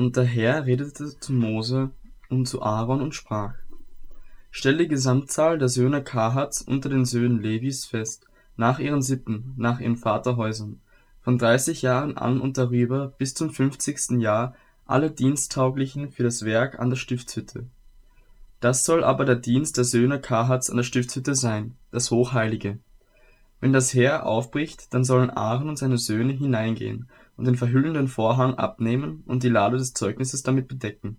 Und der Herr redete zu Mose und zu Aaron und sprach: Stell die Gesamtzahl der Söhne Kahats unter den Söhnen Levis fest, nach ihren Sippen, nach ihren Vaterhäusern, von dreißig Jahren an und darüber bis zum fünfzigsten Jahr alle Diensttauglichen für das Werk an der Stiftshütte. Das soll aber der Dienst der Söhne Kahats an der Stiftshütte sein, das Hochheilige. Wenn das Heer aufbricht, dann sollen Aaron und seine Söhne hineingehen und den verhüllenden Vorhang abnehmen und die Lade des Zeugnisses damit bedecken.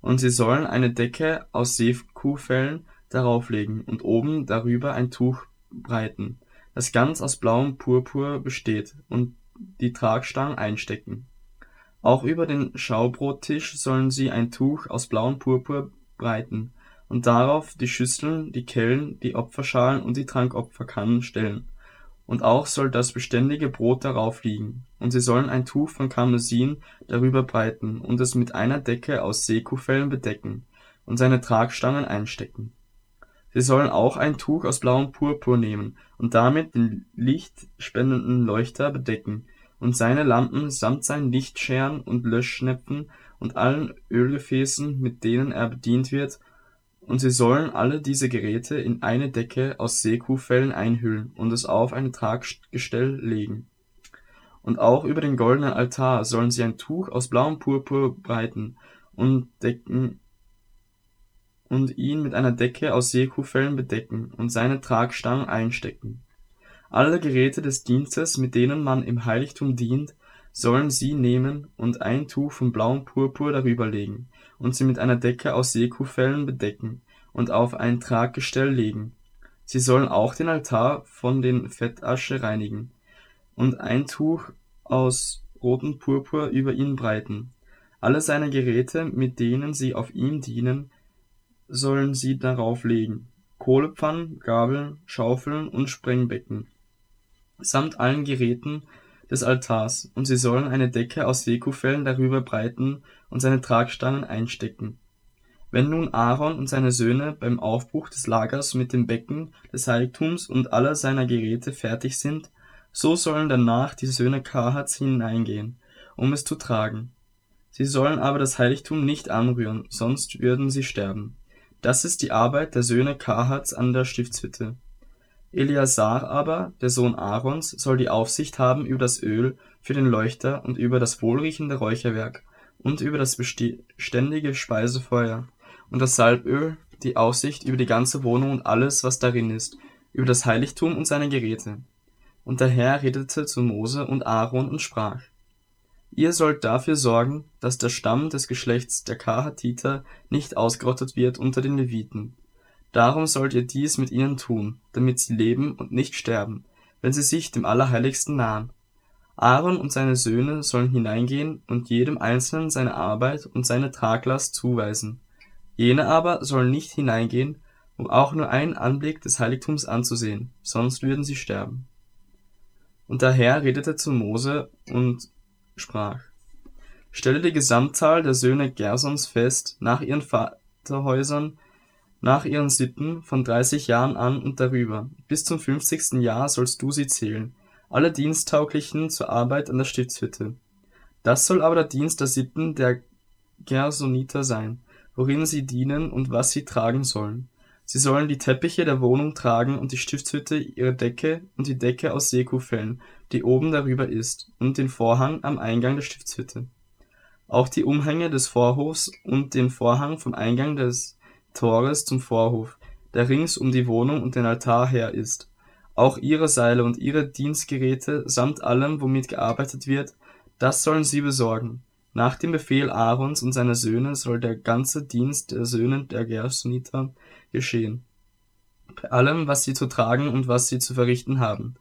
Und sie sollen eine Decke aus Seekuhfellen darauf legen und oben darüber ein Tuch breiten, das ganz aus blauem Purpur besteht, und die Tragstangen einstecken. Auch über den Schaubrottisch sollen sie ein Tuch aus blauem Purpur breiten und darauf die Schüsseln, die Kellen, die Opferschalen und die Trankopferkannen stellen. Und auch soll das beständige Brot darauf liegen. Und sie sollen ein Tuch von Karmesin darüber breiten und es mit einer Decke aus Seekuhfellen bedecken und seine Tragstangen einstecken. Sie sollen auch ein Tuch aus blauem Purpur nehmen und damit den lichtspendenden Leuchter bedecken und seine Lampen samt seinen Lichtscheren und Löschschnepfen und allen Ölgefäßen, mit denen er bedient wird, und sie sollen alle diese Geräte in eine Decke aus Seekuhfellen einhüllen und es auf ein Traggestell legen. Und auch über den goldenen Altar sollen sie ein Tuch aus blauem Purpur breiten und decken und ihn mit einer Decke aus Seekuhfellen bedecken und seine Tragstangen einstecken. Alle Geräte des Dienstes, mit denen man im Heiligtum dient, sollen sie nehmen und ein Tuch von blauem Purpur darüber legen und sie mit einer Decke aus Seekuhfellen bedecken und auf ein Traggestell legen. Sie sollen auch den Altar von den Fettasche reinigen und ein Tuch aus rotem Purpur über ihn breiten. Alle seine Geräte, mit denen sie auf ihm dienen, sollen sie darauf legen. Kohlepfannen, Gabeln, Schaufeln und Sprengbecken, samt allen Geräten des Altars, und sie sollen eine Decke aus Seekuhfellen darüber breiten und seine Tragstangen einstecken. Wenn nun Aaron und seine Söhne beim Aufbruch des Lagers mit dem Becken des Heiligtums und aller seiner Geräte fertig sind, so sollen danach die Söhne Kahats hineingehen, um es zu tragen. Sie sollen aber das Heiligtum nicht anrühren, sonst würden sie sterben. Das ist die Arbeit der Söhne Kahats an der Stiftshütte. Eleazar aber, der Sohn Aarons, soll die Aufsicht haben über das Öl für den Leuchter und über das wohlriechende Räucherwerk und über das beständige Speisefeuer und das Salböl, die Aufsicht über die ganze Wohnung und alles, was darin ist, über das Heiligtum und seine Geräte. Und der Herr redete zu Mose und Aaron und sprach, Ihr sollt dafür sorgen, dass der Stamm des Geschlechts der Kahatiter nicht ausgerottet wird unter den Leviten. Darum sollt ihr dies mit ihnen tun, damit sie leben und nicht sterben, wenn sie sich dem Allerheiligsten nahen. Aaron und seine Söhne sollen hineingehen und jedem Einzelnen seine Arbeit und seine Traglast zuweisen. Jene aber sollen nicht hineingehen, um auch nur einen Anblick des Heiligtums anzusehen, sonst würden sie sterben. Und der Herr redete zu Mose und sprach, Stelle die Gesamtzahl der Söhne Gersons fest, nach ihren Vaterhäusern, nach ihren Sitten, von dreißig Jahren an und darüber. Bis zum fünfzigsten Jahr sollst du sie zählen, alle Diensttauglichen zur Arbeit an der Stiftshütte. Das soll aber der Dienst der Sitten der Gersoniter sein, worin sie dienen und was sie tragen sollen. Sie sollen die Teppiche der Wohnung tragen und die Stiftshütte ihre Decke und die Decke aus Seekuhfellen, die oben darüber ist, und den Vorhang am Eingang der Stiftshütte. Auch die Umhänge des Vorhofs und den Vorhang vom Eingang des Tores zum Vorhof, der rings um die Wohnung und den Altar her ist. Auch ihre Seile und ihre Dienstgeräte samt allem, womit gearbeitet wird, das sollen sie besorgen. Nach dem Befehl Aarons und seiner Söhne soll der ganze Dienst der Söhne der Gersoniter geschehen. Bei allem, was sie zu tragen und was sie zu verrichten haben.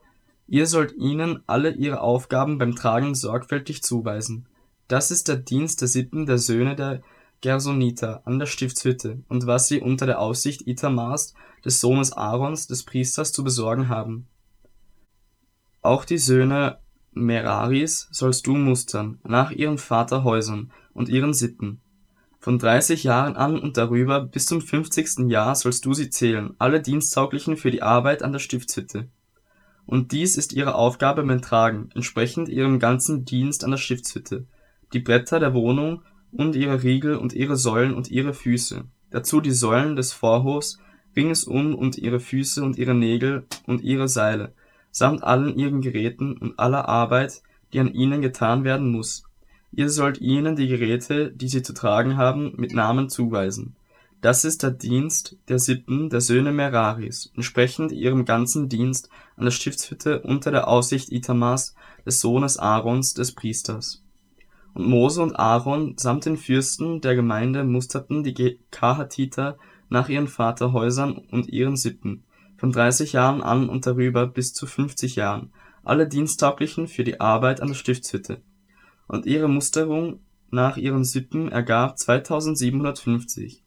Ihr sollt ihnen alle ihre Aufgaben beim Tragen sorgfältig zuweisen. Das ist der Dienst der Sitten der Söhne der Gersoniter an der Stiftshütte und was sie unter der Aufsicht Itamars, des Sohnes Aarons, des Priesters, zu besorgen haben. Auch die Söhne Meraris sollst du mustern, nach ihren Vaterhäusern und ihren Sitten, von dreißig Jahren an und darüber bis zum fünfzigsten Jahr sollst du sie zählen, alle Diensttauglichen für die Arbeit an der Stiftshütte. Und dies ist ihre Aufgabe beim Tragen, entsprechend ihrem ganzen Dienst an der Stiftshütte, die Bretter der Wohnung und ihre Riegel und ihre Säulen und ihre Füße, dazu die Säulen des Vorhofs ringsum und ihre Füße und ihre Nägel und ihre Seile, samt allen ihren Geräten und aller Arbeit, die an ihnen getan werden muss. Ihr sollt ihnen die Geräte, die sie zu tragen haben, mit Namen zuweisen. Das ist der Dienst der Sippen der Söhne Meraris, entsprechend ihrem ganzen Dienst an der Stiftshütte unter der Aufsicht Itamars, des Sohnes Aarons, des Priesters. Und Mose und Aaron samt den Fürsten der Gemeinde musterten die Kahatiter nach ihren Vaterhäusern und ihren Sippen, von dreißig Jahren an und darüber bis zu fünfzig Jahren, alle Diensttauglichen für die Arbeit an der Stiftshütte. Und ihre Musterung nach ihren Sippen ergab 2750.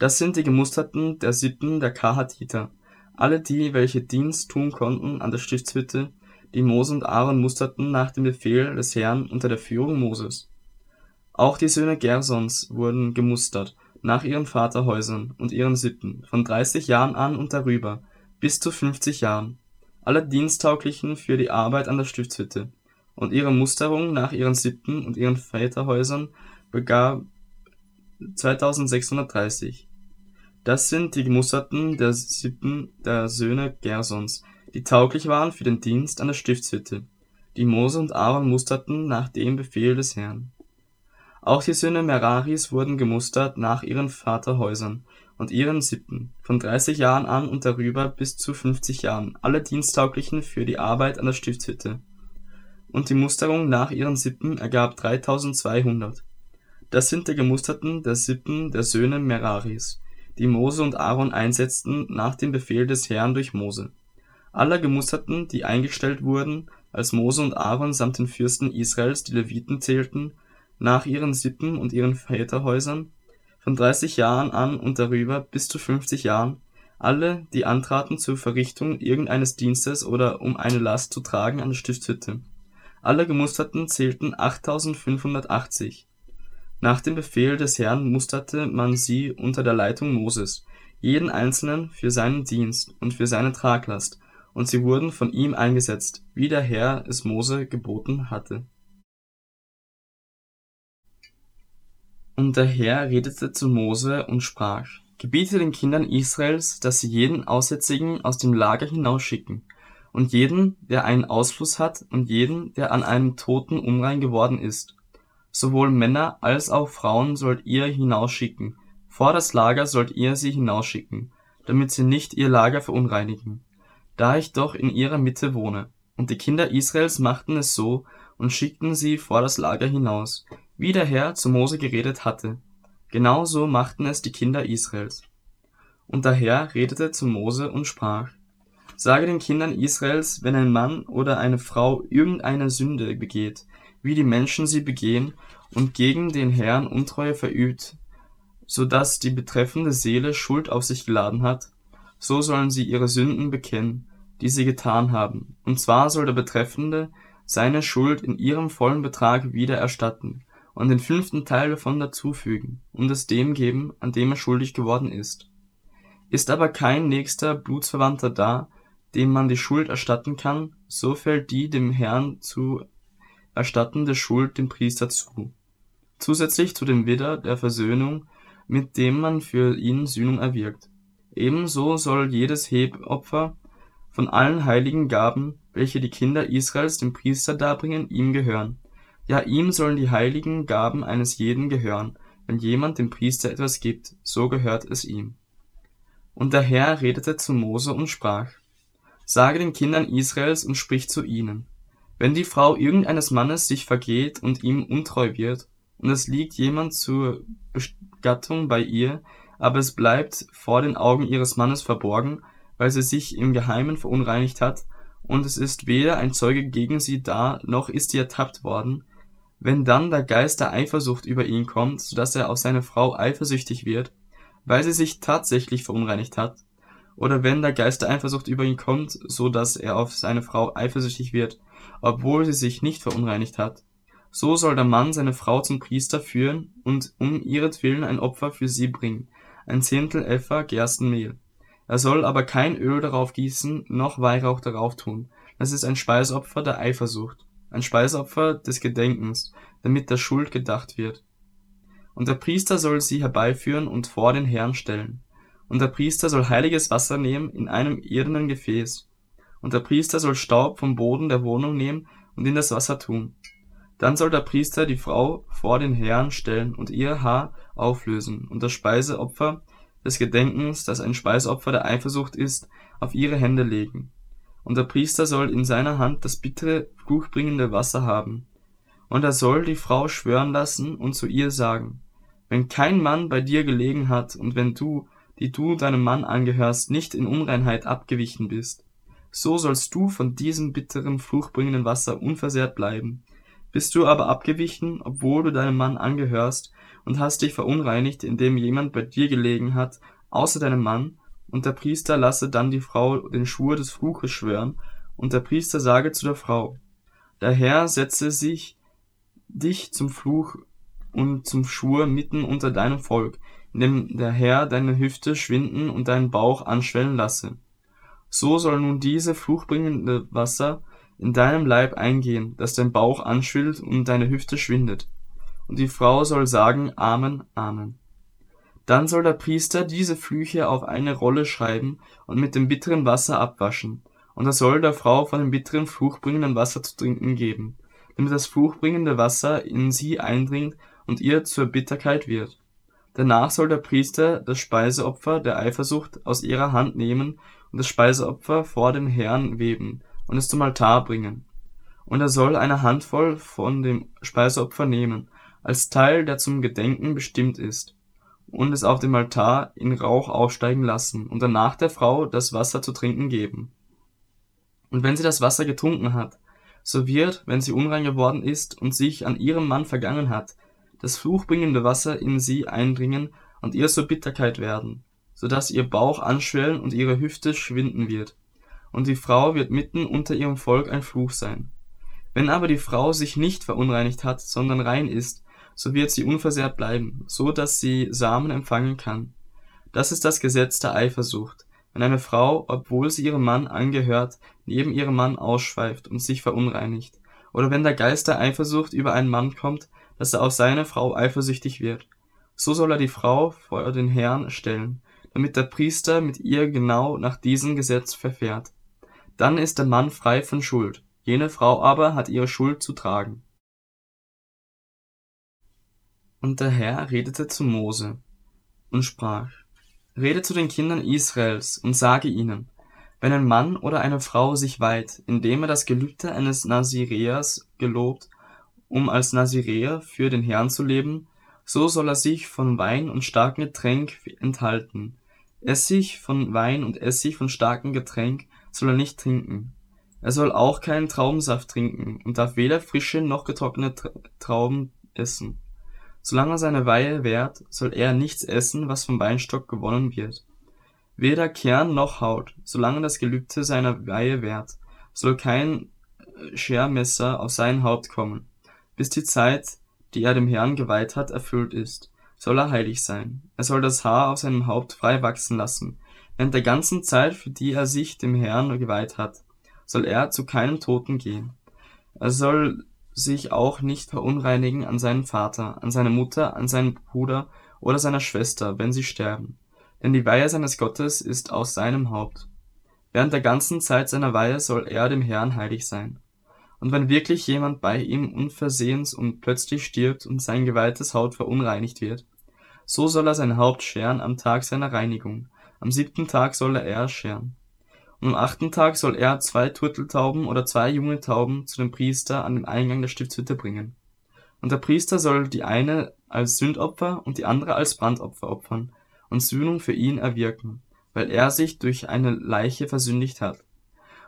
Das sind die Gemusterten der Sippen der Kahatiter, alle die, welche Dienst tun konnten an der Stiftshütte, die Mose und Aaron musterten nach dem Befehl des Herrn unter der Führung Moses. Auch die Söhne Gersons wurden gemustert nach ihren Vaterhäusern und ihren Sippen, von dreißig Jahren an und darüber, bis zu fünfzig Jahren, alle Diensttauglichen für die Arbeit an der Stiftshütte, und ihre Musterung nach ihren Sippen und ihren Väterhäusern begab 2630. Das sind die Gemusterten der Sippen der Söhne Gersons, die tauglich waren für den Dienst an der Stiftshütte, die Mose und Aaron musterten nach dem Befehl des Herrn auch die Söhne Meraris wurden gemustert nach ihren Vaterhäusern und ihren Sippen, von dreißig Jahren an und darüber bis zu fünfzig Jahren, alle Diensttauglichen für die Arbeit an der Stiftshütte. Und die Musterung nach ihren Sippen ergab 3200. Das sind die Gemusterten der Sippen der Söhne Meraris, die Mose und Aaron einsetzten nach dem Befehl des Herrn durch Mose. Alle Gemusterten, die eingestellt wurden, als Mose und Aaron samt den Fürsten Israels die Leviten zählten nach ihren Sippen und ihren Väterhäusern, von dreißig Jahren an und darüber bis zu fünfzig Jahren, alle, die antraten zur Verrichtung irgendeines Dienstes oder um eine Last zu tragen an der Stiftshütte. Alle Gemusterten zählten 8580. Nach dem Befehl des Herrn musterte man sie unter der Leitung Moses, jeden einzelnen für seinen Dienst und für seine Traglast, und sie wurden von ihm eingesetzt, wie der Herr es Mose geboten hatte Und der Herr redete zu Mose und sprach: Gebiete den Kindern Israels, dass sie jeden Aussätzigen aus dem Lager hinausschicken, und jeden, der einen Ausfluss hat, und jeden, der an einem Toten unrein geworden ist. Sowohl Männer als auch Frauen sollt ihr hinausschicken, vor das Lager sollt ihr sie hinausschicken, damit sie nicht ihr Lager verunreinigen. Da ich doch in ihrer Mitte wohne. Und die Kinder Israels machten es so und schickten sie vor das Lager hinaus, wie der Herr zu Mose geredet hatte, genau so machten es die Kinder Israels. Und der Herr redete zu Mose und sprach, Sage den Kindern Israels, wenn ein Mann oder eine Frau irgendeine Sünde begeht, wie die Menschen sie begehen, und gegen den Herrn Untreue verübt, so dass die betreffende Seele Schuld auf sich geladen hat, so sollen sie ihre Sünden bekennen, die sie getan haben, und zwar soll der Betreffende seine Schuld in ihrem vollen Betrag wieder erstatten, und den fünften Teil davon dazufügen und es dem geben, an dem er schuldig geworden ist. Ist aber kein nächster Blutsverwandter da, dem man die Schuld erstatten kann, so fällt die dem Herrn zu erstattende Schuld dem Priester zu. Zusätzlich zu dem Widder der Versöhnung, mit dem man für ihn Sühnung erwirkt. Ebenso soll jedes Hebopfer von allen heiligen Gaben, welche die Kinder Israels dem Priester darbringen, ihm gehören ja, ihm sollen die heiligen Gaben eines jeden gehören, wenn jemand dem Priester etwas gibt, so gehört es ihm. Und der Herr redete zu Mose und sprach, Sage den Kindern Israels und sprich zu ihnen, wenn die Frau irgendeines Mannes sich vergeht und ihm untreu wird, und es liegt jemand zur Begattung bei ihr, aber es bleibt vor den Augen ihres Mannes verborgen, weil sie sich im Geheimen verunreinigt hat, und es ist weder ein Zeuge gegen sie da, noch ist sie ertappt worden, wenn dann der Geist der Eifersucht über ihn kommt, so dass er auf seine Frau eifersüchtig wird, weil sie sich tatsächlich verunreinigt hat, oder wenn der Geist der Eifersucht über ihn kommt, so dass er auf seine Frau eifersüchtig wird, obwohl sie sich nicht verunreinigt hat, so soll der Mann seine Frau zum Priester führen und um ihretwillen ein Opfer für sie bringen, ein Zehntel Epha Gerstenmehl. Er soll aber kein Öl darauf gießen, noch Weihrauch darauf tun, das ist ein Speisopfer der Eifersucht ein Speisopfer des Gedenkens, damit der Schuld gedacht wird. Und der Priester soll sie herbeiführen und vor den Herrn stellen. Und der Priester soll heiliges Wasser nehmen in einem irdenen Gefäß. Und der Priester soll Staub vom Boden der Wohnung nehmen und in das Wasser tun. Dann soll der Priester die Frau vor den Herrn stellen und ihr Haar auflösen und das Speiseopfer des Gedenkens, das ein Speiseopfer der Eifersucht ist, auf ihre Hände legen. Und der Priester soll in seiner Hand das bittere, fluchbringende Wasser haben. Und er soll die Frau schwören lassen und zu ihr sagen, wenn kein Mann bei dir gelegen hat und wenn du, die du deinem Mann angehörst, nicht in Unreinheit abgewichen bist, so sollst du von diesem bitteren, fluchbringenden Wasser unversehrt bleiben. Bist du aber abgewichen, obwohl du deinem Mann angehörst, und hast dich verunreinigt, indem jemand bei dir gelegen hat, außer deinem Mann, und der Priester lasse dann die Frau den Schwur des Fluches schwören, und der Priester sage zu der Frau, der Herr setze sich dich zum Fluch und zum Schwur mitten unter deinem Volk, indem der Herr deine Hüfte schwinden und deinen Bauch anschwellen lasse. So soll nun diese fluchbringende Wasser in deinem Leib eingehen, dass dein Bauch anschwillt und deine Hüfte schwindet. Und die Frau soll sagen Amen, Amen. Dann soll der Priester diese Flüche auf eine Rolle schreiben und mit dem bitteren Wasser abwaschen, und er soll der Frau von dem bitteren, fluchbringenden Wasser zu trinken geben, damit das fluchbringende Wasser in sie eindringt und ihr zur Bitterkeit wird. Danach soll der Priester das Speiseopfer der Eifersucht aus ihrer Hand nehmen und das Speiseopfer vor dem Herrn weben und es zum Altar bringen. Und er soll eine Handvoll von dem Speiseopfer nehmen, als Teil, der zum Gedenken bestimmt ist, und es auf dem Altar in Rauch aufsteigen lassen und danach der Frau das Wasser zu trinken geben. Und wenn sie das Wasser getrunken hat, so wird, wenn sie unrein geworden ist und sich an ihrem Mann vergangen hat, das fluchbringende Wasser in sie eindringen und ihr zur Bitterkeit werden, so dass ihr Bauch anschwellen und ihre Hüfte schwinden wird. Und die Frau wird mitten unter ihrem Volk ein Fluch sein. Wenn aber die Frau sich nicht verunreinigt hat, sondern rein ist, so wird sie unversehrt bleiben, so dass sie Samen empfangen kann. Das ist das Gesetz der Eifersucht, wenn eine Frau, obwohl sie ihrem Mann angehört, neben ihrem Mann ausschweift und sich verunreinigt, oder wenn der Geist der Eifersucht über einen Mann kommt, dass er auf seine Frau eifersüchtig wird, so soll er die Frau vor den Herrn stellen, damit der Priester mit ihr genau nach diesem Gesetz verfährt. Dann ist der Mann frei von Schuld, jene Frau aber hat ihre Schuld zu tragen. Und der Herr redete zu Mose und sprach, Rede zu den Kindern Israels und sage ihnen, wenn ein Mann oder eine Frau sich weiht, indem er das Gelübde eines Nazireers gelobt, um als Nazireer für den Herrn zu leben, so soll er sich von Wein und starkem Getränk enthalten. Essig von Wein und Essig von starkem Getränk soll er nicht trinken. Er soll auch keinen Traubensaft trinken und darf weder frische noch getrocknete Trauben essen. Solange seine Weihe währt, soll er nichts essen, was vom Weinstock gewonnen wird. Weder Kern noch Haut, solange das Gelübde seiner Weihe währt, soll kein äh, Schermesser auf sein Haupt kommen, bis die Zeit, die er dem Herrn geweiht hat, erfüllt ist, soll er heilig sein. Er soll das Haar auf seinem Haupt frei wachsen lassen, während der ganzen Zeit, für die er sich dem Herrn geweiht hat, soll er zu keinem Toten gehen. Er soll sich auch nicht verunreinigen an seinen Vater, an seine Mutter, an seinen Bruder oder seiner Schwester, wenn sie sterben. Denn die Weihe seines Gottes ist aus seinem Haupt. Während der ganzen Zeit seiner Weihe soll er dem Herrn heilig sein. Und wenn wirklich jemand bei ihm unversehens und plötzlich stirbt und sein geweihtes Haut verunreinigt wird, so soll er sein Haupt scheren am Tag seiner Reinigung. Am siebten Tag soll er scheren. Am achten Tag soll er zwei Turteltauben oder zwei junge Tauben zu dem Priester an den Eingang der Stiftshütte bringen. Und der Priester soll die eine als Sündopfer und die andere als Brandopfer opfern und Sühnung für ihn erwirken, weil er sich durch eine Leiche versündigt hat.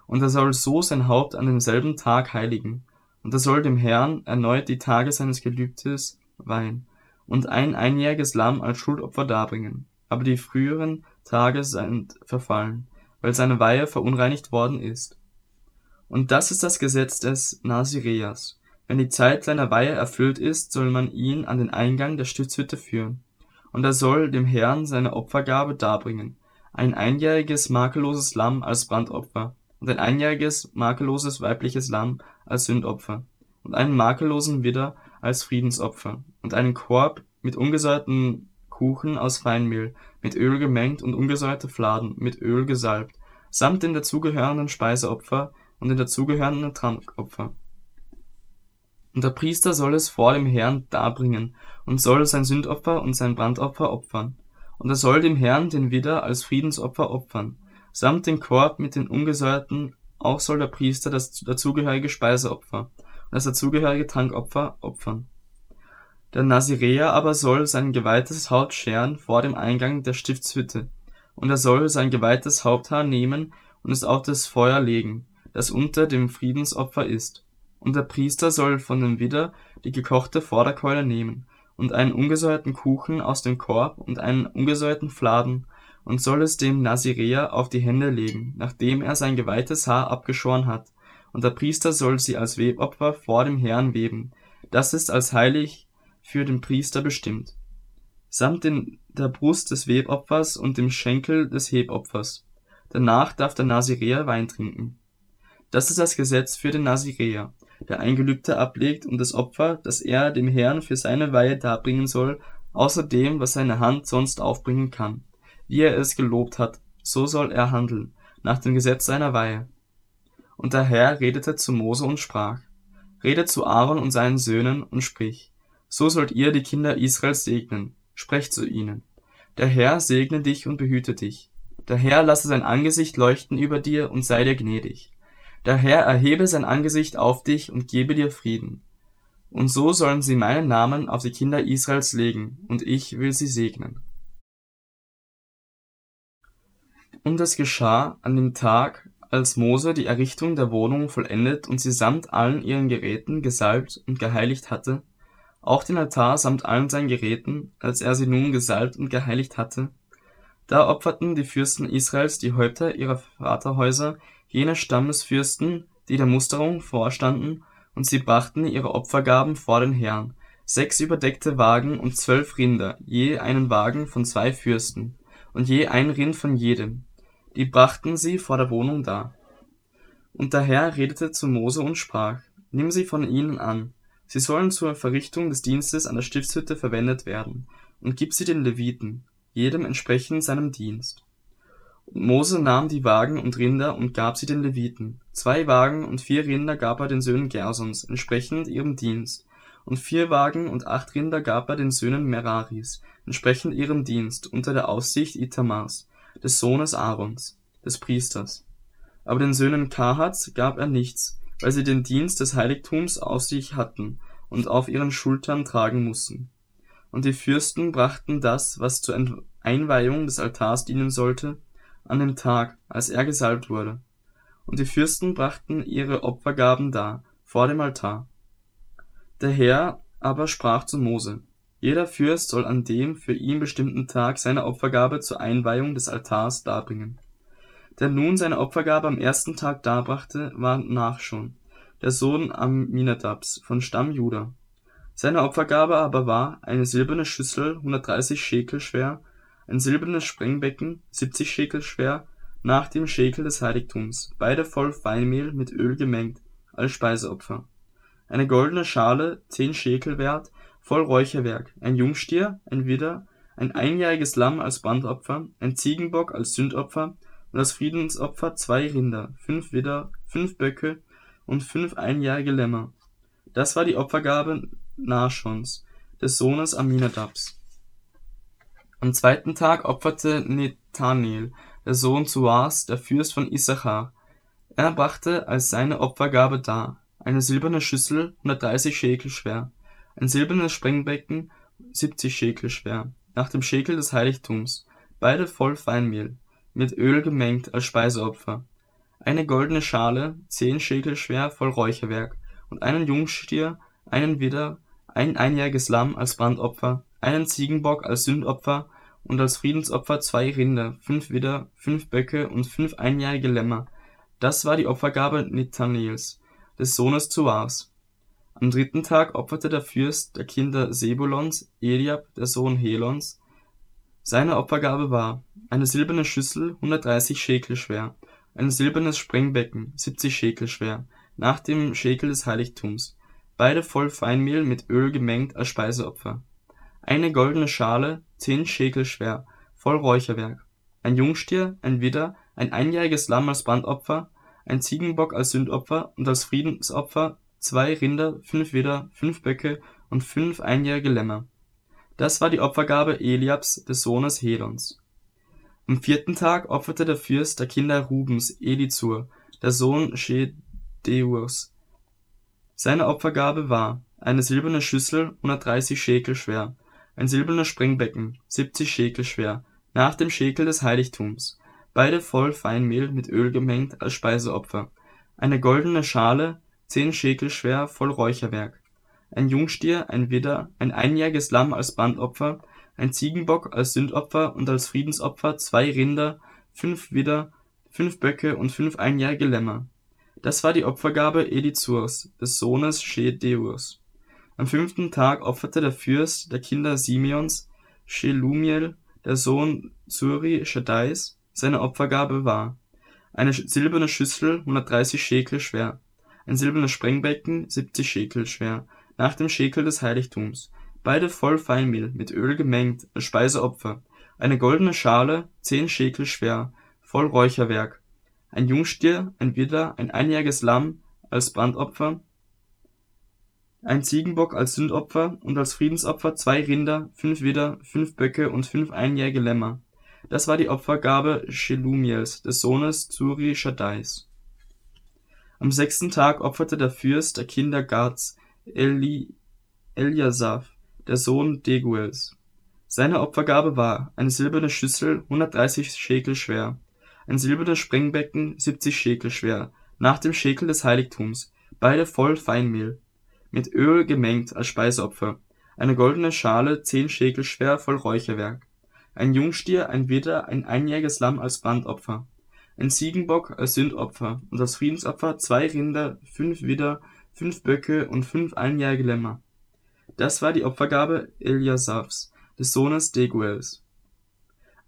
Und er soll so sein Haupt an demselben Tag heiligen, und er soll dem Herrn erneut die Tage seines Gelübdes weihen und ein einjähriges Lamm als Schuldopfer darbringen. Aber die früheren Tage sind verfallen, weil seine Weihe verunreinigt worden ist. Und das ist das Gesetz des Nazireas. Wenn die Zeit seiner Weihe erfüllt ist, soll man ihn an den Eingang der Stiftshütte führen. Und er soll dem Herrn seine Opfergabe darbringen, ein einjähriges makelloses Lamm als Brandopfer und ein einjähriges makelloses weibliches Lamm als Sündopfer und einen makellosen Widder als Friedensopfer und einen Korb mit ungesäuerten Kuchen aus Feinmehl, mit Öl gemengt und ungesäuerte Fladen, mit Öl gesalbt, samt dem dazugehörenden Speiseopfer und dem dazugehörenden Trankopfer. Und der Priester soll es vor dem Herrn darbringen und soll sein Sündopfer und sein Brandopfer opfern. Und er soll dem Herrn den Widder als Friedensopfer opfern, samt den Korb mit den ungesäuerten, auch soll der Priester das dazugehörige Speiseopfer und das dazugehörige Trankopfer opfern. Der Naziräer aber soll sein geweihtes Haupt scheren vor dem Eingang der Stiftshütte, und er soll sein geweihtes Haupthaar nehmen und es auf das Feuer legen, das unter dem Friedensopfer ist. Und der Priester soll von dem Widder die gekochte Vorderkeule nehmen, und einen ungesäuerten Kuchen aus dem Korb und einen ungesäuerten Fladen, und soll es dem Naziräer auf die Hände legen, nachdem er sein geweihtes Haar abgeschoren hat, und der Priester soll sie als Webopfer vor dem Herrn weben, das ist als heilig für den Priester bestimmt, samt den, der Brust des Webopfers und dem Schenkel des Hebopfers. Danach darf der Naziräer Wein trinken. Das ist das Gesetz für den Naziräer, der ein Gelübde ablegt und das Opfer, das er dem Herrn für seine Weihe darbringen soll, außer dem, was seine Hand sonst aufbringen kann. Wie er es gelobt hat, so soll er handeln, nach dem Gesetz seiner Weihe. Und der Herr redete zu Mose und sprach, Redet zu Aaron und seinen Söhnen und sprich, so sollt ihr die Kinder Israels segnen, sprecht zu ihnen. Der Herr segne dich und behüte dich. Der Herr lasse sein Angesicht leuchten über dir und sei dir gnädig. Der Herr erhebe sein Angesicht auf dich und gebe dir Frieden. Und so sollen sie meinen Namen auf die Kinder Israels legen, und ich will sie segnen. Und es geschah an dem Tag, als Mose die Errichtung der Wohnung vollendet und sie samt allen ihren Geräten gesalbt und geheiligt hatte, auch den Altar samt allen seinen Geräten, als er sie nun gesalbt und geheiligt hatte, da opferten die Fürsten Israels die Häupter ihrer Vaterhäuser jene Stammesfürsten, die der Musterung vorstanden, und sie brachten ihre Opfergaben vor den Herrn, sechs überdeckte Wagen und zwölf Rinder, je einen Wagen von zwei Fürsten, und je ein Rind von jedem, die brachten sie vor der Wohnung dar. Und der Herr redete zu Mose und sprach, Nimm sie von ihnen an, sie sollen zur Verrichtung des Dienstes an der Stiftshütte verwendet werden, und gib sie den Leviten, jedem entsprechend seinem Dienst. Und Mose nahm die Wagen und Rinder und gab sie den Leviten. Zwei Wagen und vier Rinder gab er den Söhnen Gersons, entsprechend ihrem Dienst. Und vier Wagen und acht Rinder gab er den Söhnen Meraris, entsprechend ihrem Dienst, unter der Aufsicht Itamars, des Sohnes Aarons, des Priesters. Aber den Söhnen Kahats gab er nichts, weil sie den Dienst des Heiligtums aus sich hatten und auf ihren Schultern tragen mussten. Und die Fürsten brachten das, was zur Einweihung des Altars dienen sollte, an dem Tag, als er gesalbt wurde. Und die Fürsten brachten ihre Opfergaben dar, vor dem Altar. Der Herr aber sprach zu Mose, Jeder Fürst soll an dem für ihn bestimmten Tag seine Opfergabe zur Einweihung des Altars darbringen. Der nun seine Opfergabe am ersten Tag darbrachte, war Nachschon, der Sohn Aminadabs von Stamm Juda. Seine Opfergabe aber war eine silberne Schüssel, 130 Schekel schwer, ein silbernes Sprengbecken, 70 Schekel schwer, nach dem Schekel des Heiligtums, beide voll Feinmehl mit Öl gemengt, als Speiseopfer. Eine goldene Schale, 10 Schekel wert, voll Räucherwerk, ein Jungstier, ein Widder, ein einjähriges Lamm als Brandopfer, ein Ziegenbock als Sündopfer und als Friedensopfer zwei Rinder, fünf Widder, fünf Böcke und fünf einjährige Lämmer. Das war die Opfergabe Nachschons, des Sohnes Aminadabs. Am zweiten Tag opferte Nethanel, der Sohn Suas, der Fürst von Issachar. Er brachte als seine Opfergabe dar eine silberne Schüssel, 130 Schekel schwer, ein silbernes Sprengbecken, 70 Schekel schwer, nach dem Schekel des Heiligtums, beide voll Feinmehl, mit Öl gemengt als Speiseopfer, eine goldene Schale, 10 Schekel schwer, voll Räucherwerk, und einen Jungstier, einen Widder, ein einjähriges Lamm als Brandopfer, einen Ziegenbock als Sündopfer und als Friedensopfer zwei Rinder, fünf Widder, fünf Böcke und fünf einjährige Lämmer. Das war die Opfergabe Nethanels, des Sohnes Zuars. Am dritten Tag opferte der Fürst der Kinder Sebulons, Eliab, der Sohn Helons. Seine Opfergabe war eine silberne Schüssel, 130 Schekel schwer, ein silbernes Sprengbecken, 70 Schekel schwer, nach dem Schekel des Heiligtums, beide voll Feinmehl mit Öl gemengt als Speiseopfer eine goldene Schale, zehn Schekel schwer, voll Räucherwerk, ein Jungstier, ein Widder, ein einjähriges Lamm als Brandopfer, ein Ziegenbock als Sündopfer und als Friedensopfer zwei Rinder, fünf Widder, fünf Böcke und fünf einjährige Lämmer. Das war die Opfergabe Eliabs des Sohnes Helons. Am vierten Tag opferte der Fürst der Kinder Rubens Elizur, der Sohn Schedeurs. Seine Opfergabe war eine silberne Schüssel 130 Schekel schwer, ein silbernes Sprengbecken 70 Schekel schwer, nach dem Schekel des Heiligtums, beide voll Feinmehl mit Öl gemengt als Speiseopfer, eine goldene Schale, zehn Schekel schwer voll Räucherwerk, ein Jungstier, ein Widder, ein einjähriges Lamm als Brandopfer, ein Ziegenbock als Sündopfer und als Friedensopfer zwei Rinder, fünf Widder, fünf Böcke und fünf einjährige Lämmer. Das war die Opfergabe Elizurs, des Sohnes Schedeurs. Am fünften Tag opferte der Fürst der Kinder Simeons, Shelumiel, der Sohn Zuri Shaddais, seine Opfergabe war eine silberne Schüssel 130 Schekel schwer, ein silbernes Sprengbecken 70 Schekel schwer, nach dem Schekel des Heiligtums, beide voll Feinmehl mit Öl gemengt als Speiseopfer, eine goldene Schale, zehn Schekel schwer, voll Räucherwerk, ein Jungstier, ein Widder, ein einjähriges Lamm als Brandopfer, ein Ziegenbock als Sündopfer und als Friedensopfer zwei Rinder, fünf Widder, fünf Böcke und fünf einjährige Lämmer. Das war die Opfergabe Shelumiels, des Sohnes Zuri Shaddais. Am sechsten Tag opferte der Fürst der Kinder Gads Eli Eliasaph, der Sohn Deguels. Seine Opfergabe war eine silberne Schüssel 130 Schekel schwer, ein silbernes Sprengbecken 70 Schekel schwer, nach dem Schekel des Heiligtums, beide voll Feinmehl, mit Öl gemengt als Speiseopfer, eine goldene Schale 10 Schekel schwer voll Räucherwerk, ein Jungstier, ein Widder, ein einjähriges Lamm als Brandopfer, ein Ziegenbock als Sündopfer und als Friedensopfer zwei Rinder, fünf Widder, fünf Böcke und fünf einjährige Lämmer. Das war die Opfergabe Eliasaphs, des Sohnes Deguels.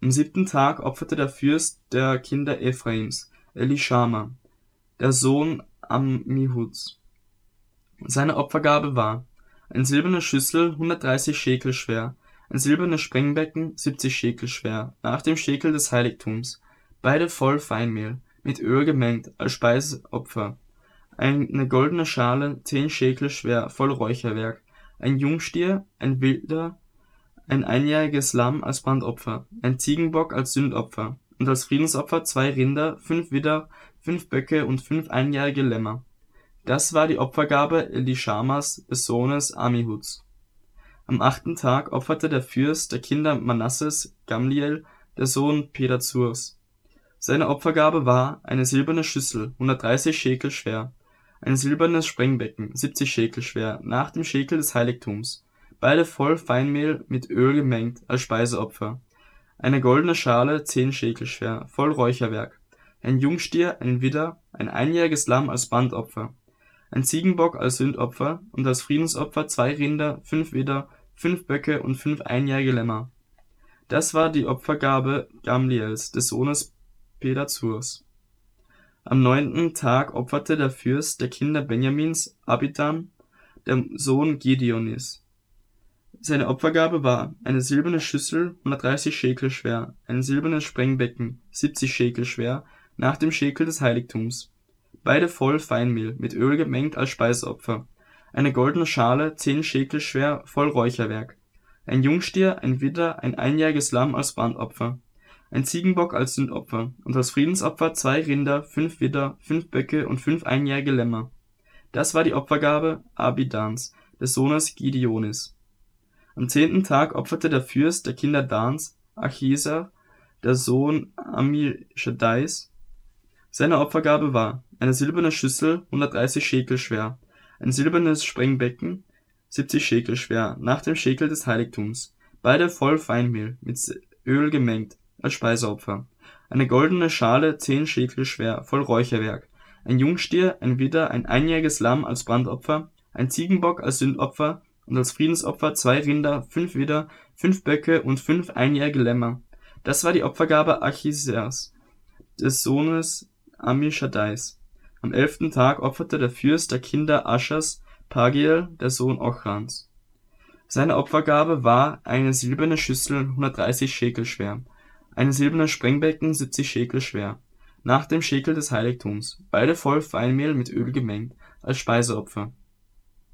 Am siebten Tag opferte der Fürst der Kinder Ephraims, Elishama, der Sohn Ammihuds. Seine Opfergabe war ein silberne Schüssel 130 Schekel schwer, ein silbernes Sprengbecken 70 Schekel schwer, nach dem Schekel des Heiligtums, beide voll Feinmehl, mit Öl gemengt als Speiseopfer eine goldene Schale, zehn Schekel schwer, voll Räucherwerk, ein Jungstier, ein Wilder, ein einjähriges Lamm als Brandopfer, ein Ziegenbock als Sündopfer und als Friedensopfer zwei Rinder, fünf Widder, fünf Böcke und fünf einjährige Lämmer. Das war die Opfergabe Elishamas des Sohnes Amihuds. Am achten Tag opferte der Fürst der Kinder Manasses Gamliel, der Sohn Pedazurs. Seine Opfergabe war eine silberne Schüssel, 130 Schekel schwer, ein silbernes Sprengbecken, 70 Schekel schwer, nach dem Schekel des Heiligtums, beide voll Feinmehl mit Öl gemengt als Speiseopfer, eine goldene Schale, 10 Schekel schwer, voll Räucherwerk, ein Jungstier, ein Widder, ein einjähriges Lamm als Brandopfer, ein Ziegenbock als Sündopfer und als Friedensopfer zwei Rinder, fünf Widder, fünf Böcke und fünf einjährige Lämmer. Das war die Opfergabe Gamliels, des Sohnes Pedazurs am neunten Tag opferte der Fürst der Kinder Benjamins Abidan, der Sohn Gideonis. Seine Opfergabe war eine silberne Schüssel 130 Schekel schwer, ein silbernes Sprengbecken 70 Schekel schwer, nach dem Schekel des Heiligtums, beide voll Feinmehl, mit Öl gemengt als Speiseopfer, eine goldene Schale 10 Schekel schwer, voll Räucherwerk, ein Jungstier, ein Widder, ein einjähriges Lamm als Brandopfer ein Ziegenbock als Sündopfer und als Friedensopfer zwei Rinder, fünf Widder, fünf Böcke und fünf einjährige Lämmer. Das war die Opfergabe Abidans, des Sohnes Gideonis. Am zehnten Tag opferte der Fürst der Kinder Dans, Achieser, der Sohn Amischaddais. Seine Opfergabe war eine silberne Schüssel, 130 Schekel schwer, ein silbernes Sprengbecken, 70 Schekel schwer, nach dem Schekel des Heiligtums, beide voll Feinmehl, mit Öl gemengt, als Speiseopfer, eine goldene Schale zehn Schekel schwer, voll Räucherwerk, ein Jungstier, ein Widder, ein einjähriges Lamm als Brandopfer, ein Ziegenbock als Sündopfer und als Friedensopfer zwei Rinder, fünf Widder, fünf Böcke und fünf einjährige Lämmer. Das war die Opfergabe Achisers, des Sohnes Amischaddais. Am elften Tag opferte der Fürst der Kinder Aschers Pagiel, der Sohn Ochrans. Seine Opfergabe war eine silberne Schüssel 130 Schekel schwer, ein silbernes Sprengbecken 70 Schekel schwer, nach dem Schekel des Heiligtums, beide voll Feinmehl mit Öl gemengt, als Speiseopfer.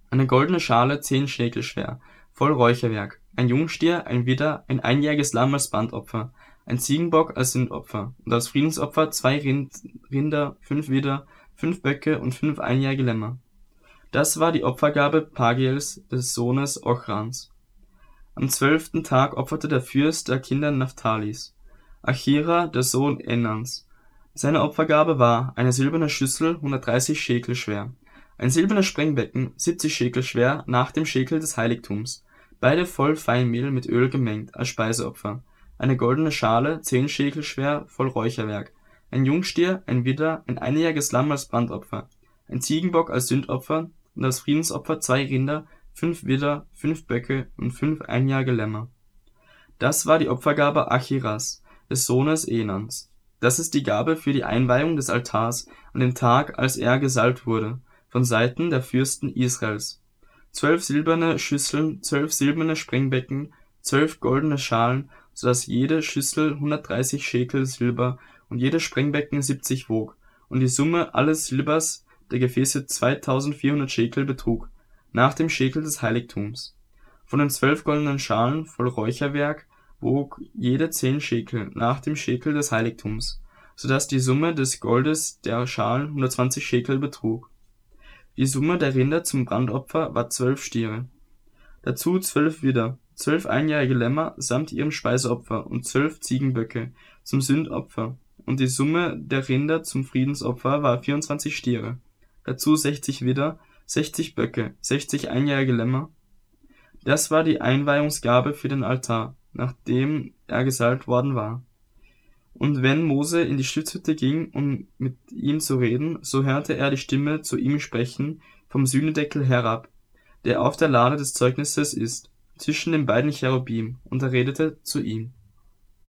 Eine goldene Schale 10 Schekel schwer, voll Räucherwerk, ein Jungstier, ein Widder, ein einjähriges Lamm als Brandopfer, ein Ziegenbock als Sündopfer. Und als Friedensopfer zwei Rinder, fünf Widder, fünf Böcke und fünf einjährige Lämmer. Das war die Opfergabe Pagiels des Sohnes Ochrans. Am zwölften Tag opferte der Fürst der Kinder Naphtalis, Achira, der Sohn Enans. Seine Opfergabe war eine silberne Schüssel 130 Schekel schwer, ein silbernes Sprengbecken 70 Schekel schwer nach dem Schekel des Heiligtums, beide voll Feinmehl mit Öl gemengt, als Speiseopfer, eine goldene Schale 10 Schekel schwer voll Räucherwerk, ein Jungstier, ein Widder, ein einjähriges Lamm als Brandopfer, ein Ziegenbock als Sündopfer und als Friedensopfer zwei Rinder, fünf Widder, fünf Böcke und fünf einjährige Lämmer. Das war die Opfergabe Achiras, des Sohnes Enans. Das ist die Gabe für die Einweihung des Altars an dem Tag, als er gesalbt wurde, von Seiten der Fürsten Israels. Zwölf silberne Schüsseln, zwölf silberne Sprengbecken, zwölf goldene Schalen, so dass jede Schüssel 130 Schekel Silber und jedes Sprengbecken 70 wog, und die Summe alles Silbers der Gefäße 2400 Schekel betrug, nach dem Schekel des Heiligtums. Von den zwölf goldenen Schalen voll Räucherwerk wog jede zehn Schekel, nach dem Schekel des Heiligtums, so dass die Summe des Goldes der Schalen 120 Schekel betrug. Die Summe der Rinder zum Brandopfer war zwölf Stiere. Dazu zwölf Widder, zwölf einjährige Lämmer samt ihrem Speiseopfer und zwölf Ziegenböcke zum Sündopfer, und die Summe der Rinder zum Friedensopfer war 24 Stiere. Dazu 60 Widder, 60 Böcke, 60 einjährige Lämmer. Das war die Einweihungsgabe für den Altar, nachdem er gesalbt worden war. Und wenn Mose in die Stiftshütte ging, um mit ihm zu reden, so hörte er die Stimme zu ihm sprechen vom Sühnedeckel herab, der auf der Lade des Zeugnisses ist, zwischen den beiden Cherubim, und er redete zu ihm